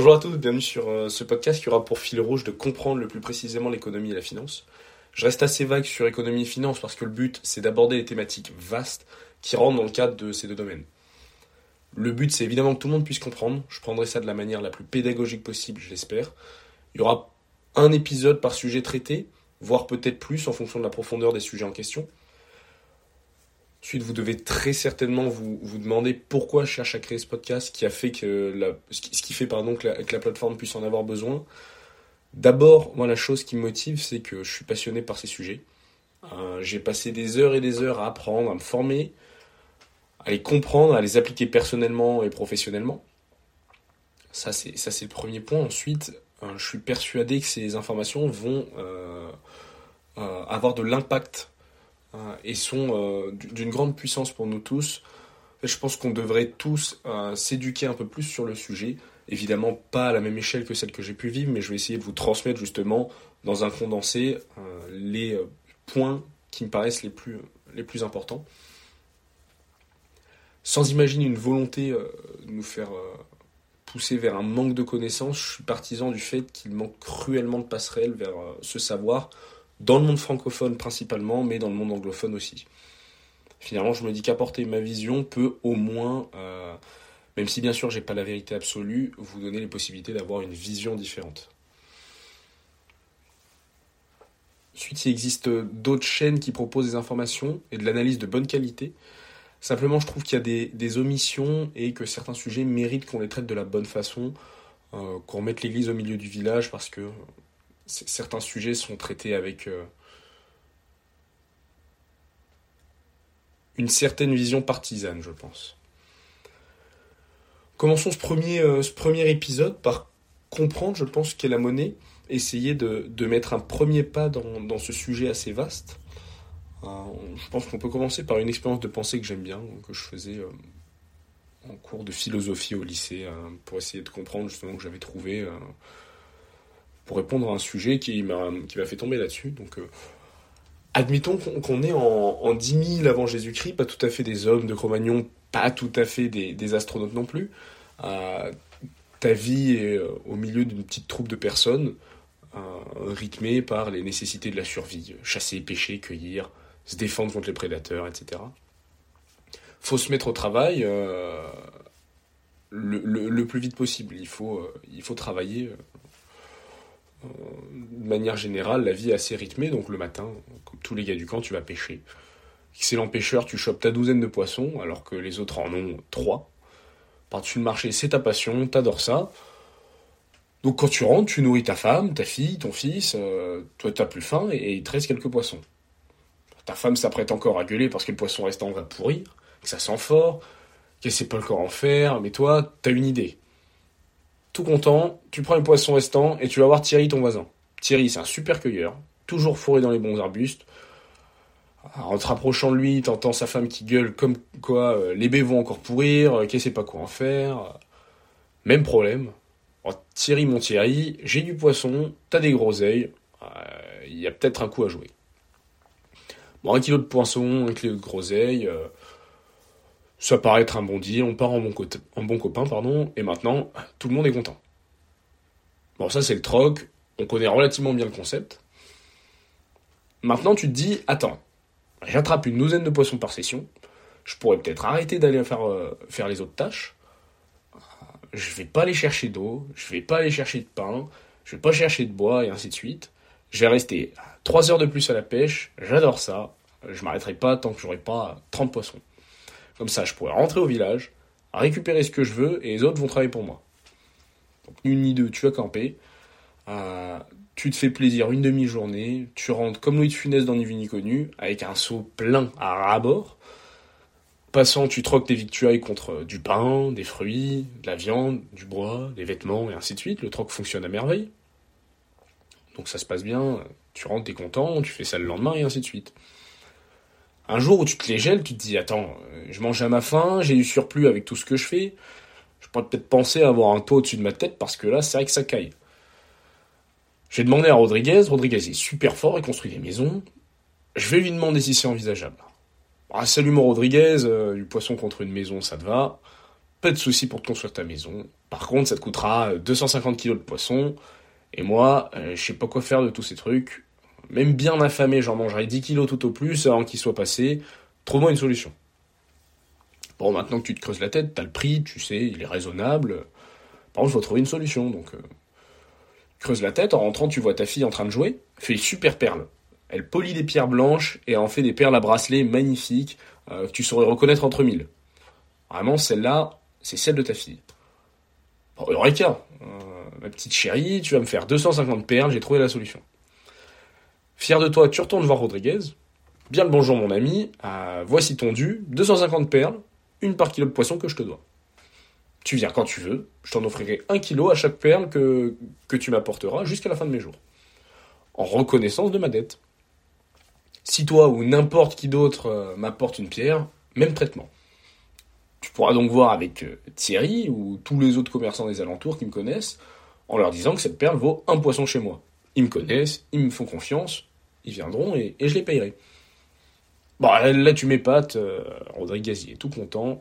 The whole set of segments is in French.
Bonjour à tous, bienvenue sur euh, ce podcast qui aura pour fil rouge de comprendre le plus précisément l'économie et la finance. Je reste assez vague sur économie et finance parce que le but c'est d'aborder des thématiques vastes qui rentrent dans le cadre de ces deux domaines. Le but c'est évidemment que tout le monde puisse comprendre, je prendrai ça de la manière la plus pédagogique possible, je l'espère. Il y aura un épisode par sujet traité, voire peut-être plus en fonction de la profondeur des sujets en question. Ensuite, vous devez très certainement vous, vous demander pourquoi je cherche à créer ce podcast, qui a fait que la, ce, qui, fait pardon, que la, plateforme puisse en avoir besoin. D'abord, moi, la chose qui me motive, c'est que je suis passionné par ces sujets. Euh, j'ai passé des heures et des heures à apprendre, à me former, à les comprendre, à les appliquer personnellement et professionnellement. Ça, c'est, le premier point. Ensuite, euh, je suis persuadé que ces informations vont euh, avoir de l'impact et sont euh, d'une grande puissance pour nous tous. Je pense qu'on devrait tous euh, s'éduquer un peu plus sur le sujet. Évidemment, pas à la même échelle que celle que j'ai pu vivre, mais je vais essayer de vous transmettre justement dans un condensé les points qui me paraissent les plus, les plus importants. Sans imaginer une volonté de nous faire pousser vers un manque de connaissances, je suis partisan du fait qu'il manque cruellement de passerelles vers ce savoir dans le monde francophone principalement, mais dans le monde anglophone aussi. Finalement, je me dis qu'apporter ma vision peut au moins, euh, même si bien sûr j'ai pas la vérité absolue, vous donner les possibilités d'avoir une vision différente. Ensuite, il existe d'autres chaînes qui proposent des informations et de l'analyse de bonne qualité. Simplement, je trouve qu'il y a des, omissions et que certains sujets méritent qu'on les traite de la bonne façon, euh, qu'on mette l'église au milieu du village parce que certains sujets sont traités avec euh, une certaine vision partisane, je pense. Commençons ce premier, euh, ce premier épisode par comprendre, je pense, qu'est la monnaie, essayer de, de, mettre un premier pas dans, dans ce sujet assez vaste. Euh, je pense qu'on peut commencer par une expérience de pensée que j'aime bien, que je faisais en cours de philosophie au lycée, pour essayer de comprendre justement que j'avais trouvé pour répondre à un sujet qui m'a fait tomber là-dessus. Donc, euh, admettons qu'on est en, en 10 000 avant Jésus-Christ, pas tout à fait des hommes de Cro-Magnon, pas tout à fait des, des astronautes non plus. Euh, ta vie est euh, au milieu d'une petite troupe de personnes, rythmée par les nécessités de la survie, chasser, pêcher, cueillir, se défendre contre les prédateurs, etc. Faut se mettre au travail le, le, le, plus vite possible. Il faut, il faut travailler de manière générale, la vie est assez rythmée, donc le matin, comme tous les gars du camp, tu vas pêcher. Excellent pêcheur, tu chopes ta douzaine de poissons, alors que les autres en ont trois. Par-dessus le marché, c'est ta passion, t'adores ça. Donc quand tu rentres, tu nourris ta femme, ta fille, ton fils, euh, toi t'as plus faim et, il te reste quelques poissons. Ta femme s'apprête encore à gueuler parce que le poisson restant va pourrir, que ça sent fort, qu'elle sait pas encore en faire, mais toi, t'as une idée tout content, tu prends les poissons restants et tu vas voir Thierry, ton voisin. Thierry, c'est un super cueilleur, toujours fourré dans les bons arbustes. En te rapprochant de lui, t'entends sa femme qui gueule comme quoi euh, les baies vont encore pourrir, euh, qu'elle sait pas quoi en faire. Même problème. Oh, Thierry, mon Thierry, j'ai du poisson, t'as des groseilles, il euh, y a peut-être un coup à jouer. Bon, un kilo de poisson, un kilo de groseilles, euh, ça paraît être un bon on part en bon, en bon copain, pardon, et maintenant, tout le monde est content. Bon, ça c'est le troc, on connaît relativement bien le concept. Maintenant, tu te dis, attends, j'attrape une douzaine de poissons par session, je pourrais peut-être arrêter d'aller faire, euh, faire les autres tâches, je vais pas aller chercher d'eau, je vais pas aller chercher de pain, je vais pas chercher de bois, et ainsi de suite. Je vais rester 3 heures de plus à la pêche, j'adore ça, je m'arrêterai pas tant que j'aurai pas 30 poissons. Comme ça, je pourrais rentrer au village, récupérer ce que je veux, et les autres vont travailler pour moi. Donc, une ni deux, tu vas camper. Euh, tu te fais plaisir une demi-journée, tu rentres comme Louis de Funès dans Ni Ni Connu, avec un seau plein à rabord. Passant, tu troques tes victuailles contre du pain, des fruits, de la viande, du bois, des vêtements, et ainsi de suite. Le troc fonctionne à merveille. Donc ça se passe bien, tu rentres, t'es content, tu fais ça le lendemain, et ainsi de suite. Un jour où tu te les gèles, tu te dis attends, je mange à ma faim, j'ai du surplus avec tout ce que je fais. Je pourrais peut-être penser à avoir un toit au-dessus de ma tête parce que là, c'est vrai que ça caille. J'ai demandé à Rodriguez, Rodriguez est super fort, il construit des maisons. Je vais lui demander si c'est envisageable. Ah, salut mon Rodriguez, euh, du poisson contre une maison, ça te va pas de souci pour te construire ta maison. Par contre, ça te coûtera 250 kilos de poisson. Et moi, je sais pas quoi faire de tous ces trucs. Même bien affamé, j'en mangerai 10 kilos tout au plus avant qu'il soit passé. Trouve-moi une solution. Bon, maintenant que tu te creuses la tête, t'as le prix, tu sais, il est raisonnable. Par contre, faut trouver une solution. Donc, euh, creuse la tête, en rentrant, tu vois ta fille en train de jouer, fait super perle. Elle polit des pierres blanches et en fait des perles à bracelet magnifiques euh, que tu saurais reconnaître entre mille. Vraiment, celle-là, c'est celle de ta fille. Bon, Eureka euh, Ma petite chérie, tu vas me faire 250 perles, j'ai trouvé la solution. Fier de toi, tu retournes voir Rodriguez. Bien le bonjour mon ami, euh, voici ton dû, 250 perles, une par kilo de poisson que je te dois. Tu viens quand tu veux, je t'en offrirai un kilo à chaque perle que, tu m'apporteras jusqu'à la fin de mes jours. En reconnaissance de ma dette. Si toi ou n'importe qui d'autre euh, m'apporte une pierre, même traitement. Tu pourras donc voir avec euh, Thierry ou tous les autres commerçants des alentours qui me connaissent en leur disant que cette perle vaut un poisson chez moi. Ils me connaissent, ils me font confiance, ils viendront et, je les payerai. Bon, là, tu m'épates, euh, Rodriguez il est tout content.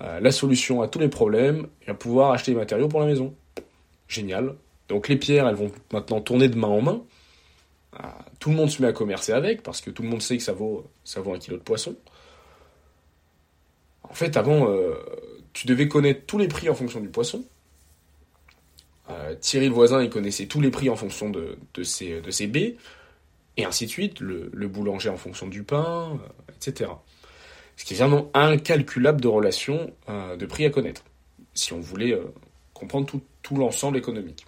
Euh, la solution à tous les problèmes, il va pouvoir acheter des matériaux pour la maison. Génial. Donc les pierres, elles vont maintenant tourner de main en main. Euh, tout le monde se met à commercer avec, parce que tout le monde sait que ça vaut, un kilo de poisson. En fait, avant, tu devais connaître tous les prix en fonction du poisson. Thierry le voisin, il connaissait tous les prix en fonction de, de, ses, de ses baies et ainsi de suite, le, boulanger en fonction du pain, euh, etc. Ce qui est vraiment incalculable de relations euh, de prix à connaître, si on voulait euh, comprendre tout, l'ensemble économique.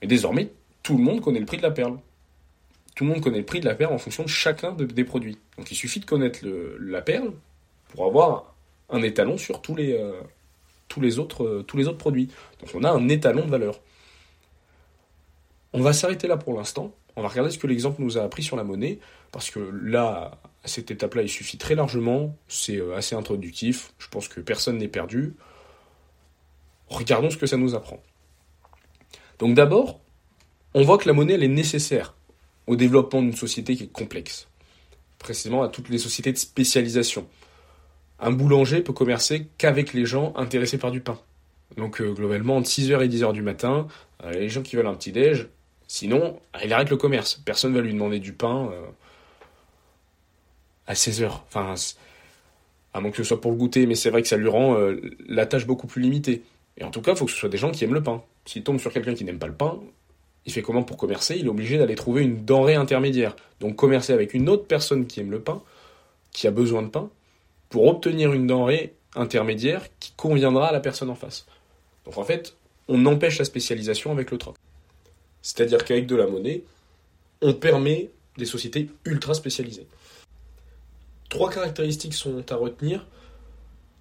Mais désormais, tout le monde connaît le prix de la perle. Tout le monde connaît le prix de la perle en fonction de chacun des produits. Donc il suffit de connaître la perle pour avoir un étalon sur tous les, autres produits. Donc on a un étalon de valeur. On va s'arrêter là pour l'instant. On va regarder ce que l'exemple nous a appris sur la monnaie, parce que là, à cette étape-là, il suffit très largement, c'est euh, assez introductif, je pense que personne n'est perdu. Regardons ce que ça nous apprend. Donc d'abord, on voit que la monnaie, elle est nécessaire au développement d'une société qui est complexe, précisément à toutes les sociétés de spécialisation. Un boulanger peut commercer qu'avec les gens intéressés par du pain. Donc euh, globalement, entre 6h et 10h du matin, euh, les gens qui veulent un petit déj, Sinon, il arrête le commerce. Personne ne va lui demander du pain euh, à 16 heures. Enfin, à moins que ce soit pour le goûter, mais c'est vrai que ça lui rend euh, la tâche beaucoup plus limitée. Et en tout cas, il faut que ce soit des gens qui aiment le pain. S'il tombe sur quelqu'un qui n'aime pas le pain, il fait comment pour commercer? Il est obligé d'aller trouver une denrée intermédiaire. Donc commercer avec une autre personne qui aime le pain, qui a besoin de pain, pour obtenir une denrée intermédiaire qui conviendra à la personne en face. Donc en fait, on empêche la spécialisation avec le troc. C'est-à-dire qu'avec de la monnaie, on permet des sociétés ultra spécialisées. Trois caractéristiques sont à retenir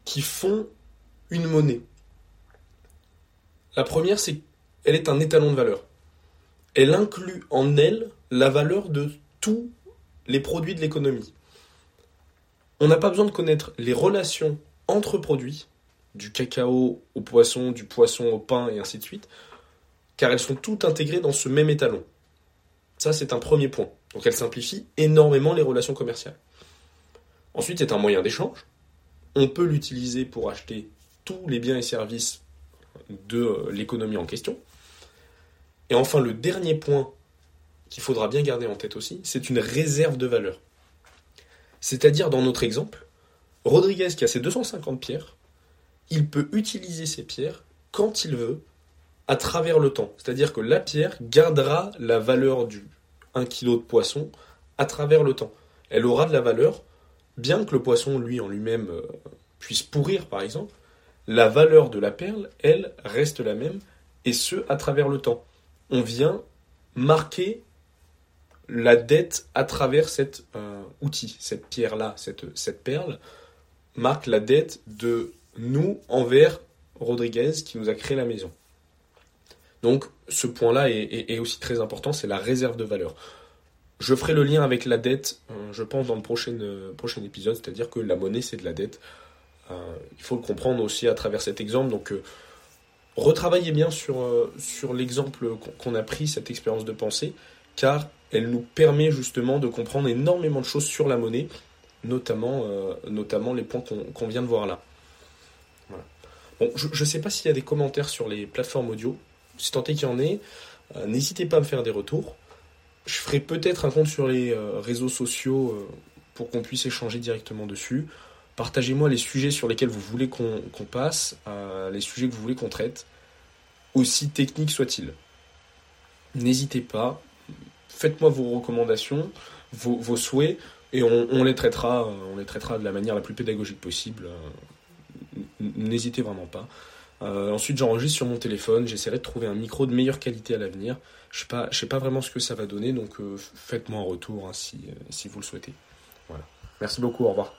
qui font une monnaie. La première, c'est qu'elle est un étalon de valeur. Elle inclut en elle la valeur de tous les produits de l'économie. On n'a pas besoin de connaître les relations entre produits, du cacao au poisson, du poisson au pain et ainsi de suite, car elles sont toutes intégrées dans ce même étalon. Ça, c'est un premier point. Donc elle simplifie énormément les relations commerciales. Ensuite, c'est un moyen d'échange. On peut l'utiliser pour acheter tous les biens et services de euh, l'économie en question. Et enfin, le dernier point qu'il faudra bien garder en tête aussi, c'est une réserve de valeur. C'est-à-dire, dans notre exemple, Rodriguez qui a ses 250 pierres, il peut utiliser ces pierres quand il veut à travers le temps. C'est-à-dire que la pierre gardera la valeur du 1 kg de poisson à travers le temps. Elle aura de la valeur, bien que le poisson, lui, en lui-même, euh, puisse pourrir, par exemple, la valeur de la perle, elle, reste la même, et ce, à travers le temps. On vient marquer la dette à travers cet euh, outil, cette pierre-là, cette, cette perle, marque la dette de nous envers Rodriguez qui nous a créé la maison. Donc ce point-là est, aussi très important, c'est la réserve de valeur. Je ferai le lien avec la dette, euh, je pense, dans le prochain, euh, prochain épisode, c'est-à-dire que la monnaie, c'est de la dette. Euh, il faut le comprendre aussi à travers cet exemple. Donc, retravaillez bien sur, l'exemple qu'on a pris, cette expérience de pensée, car elle nous permet justement de comprendre énormément de choses sur la monnaie, notamment, les points qu'on vient de voir là. Je ne sais pas s'il y a des commentaires sur les plateformes audio. Si tant est qu'il y en ait, n'hésitez pas à me faire des retours. Je ferai peut-être un compte sur les réseaux sociaux pour qu'on puisse échanger directement dessus. Partagez-moi les sujets sur lesquels vous voulez qu'on passe, les sujets que vous voulez qu'on traite, aussi techniques soient-ils. N'hésitez pas, faites-moi vos recommandations, vos, souhaits, et on, les traitera, on les traitera de la manière la plus pédagogique possible. N'hésitez vraiment pas. Euh, ensuite, j'enregistre sur mon téléphone. J'essaierai de trouver un micro de meilleure qualité à l'avenir. Je ne sais, pas vraiment ce que ça va donner, donc euh, faites-moi un retour hein, si, euh, si vous le souhaitez. Voilà. Merci beaucoup, au revoir.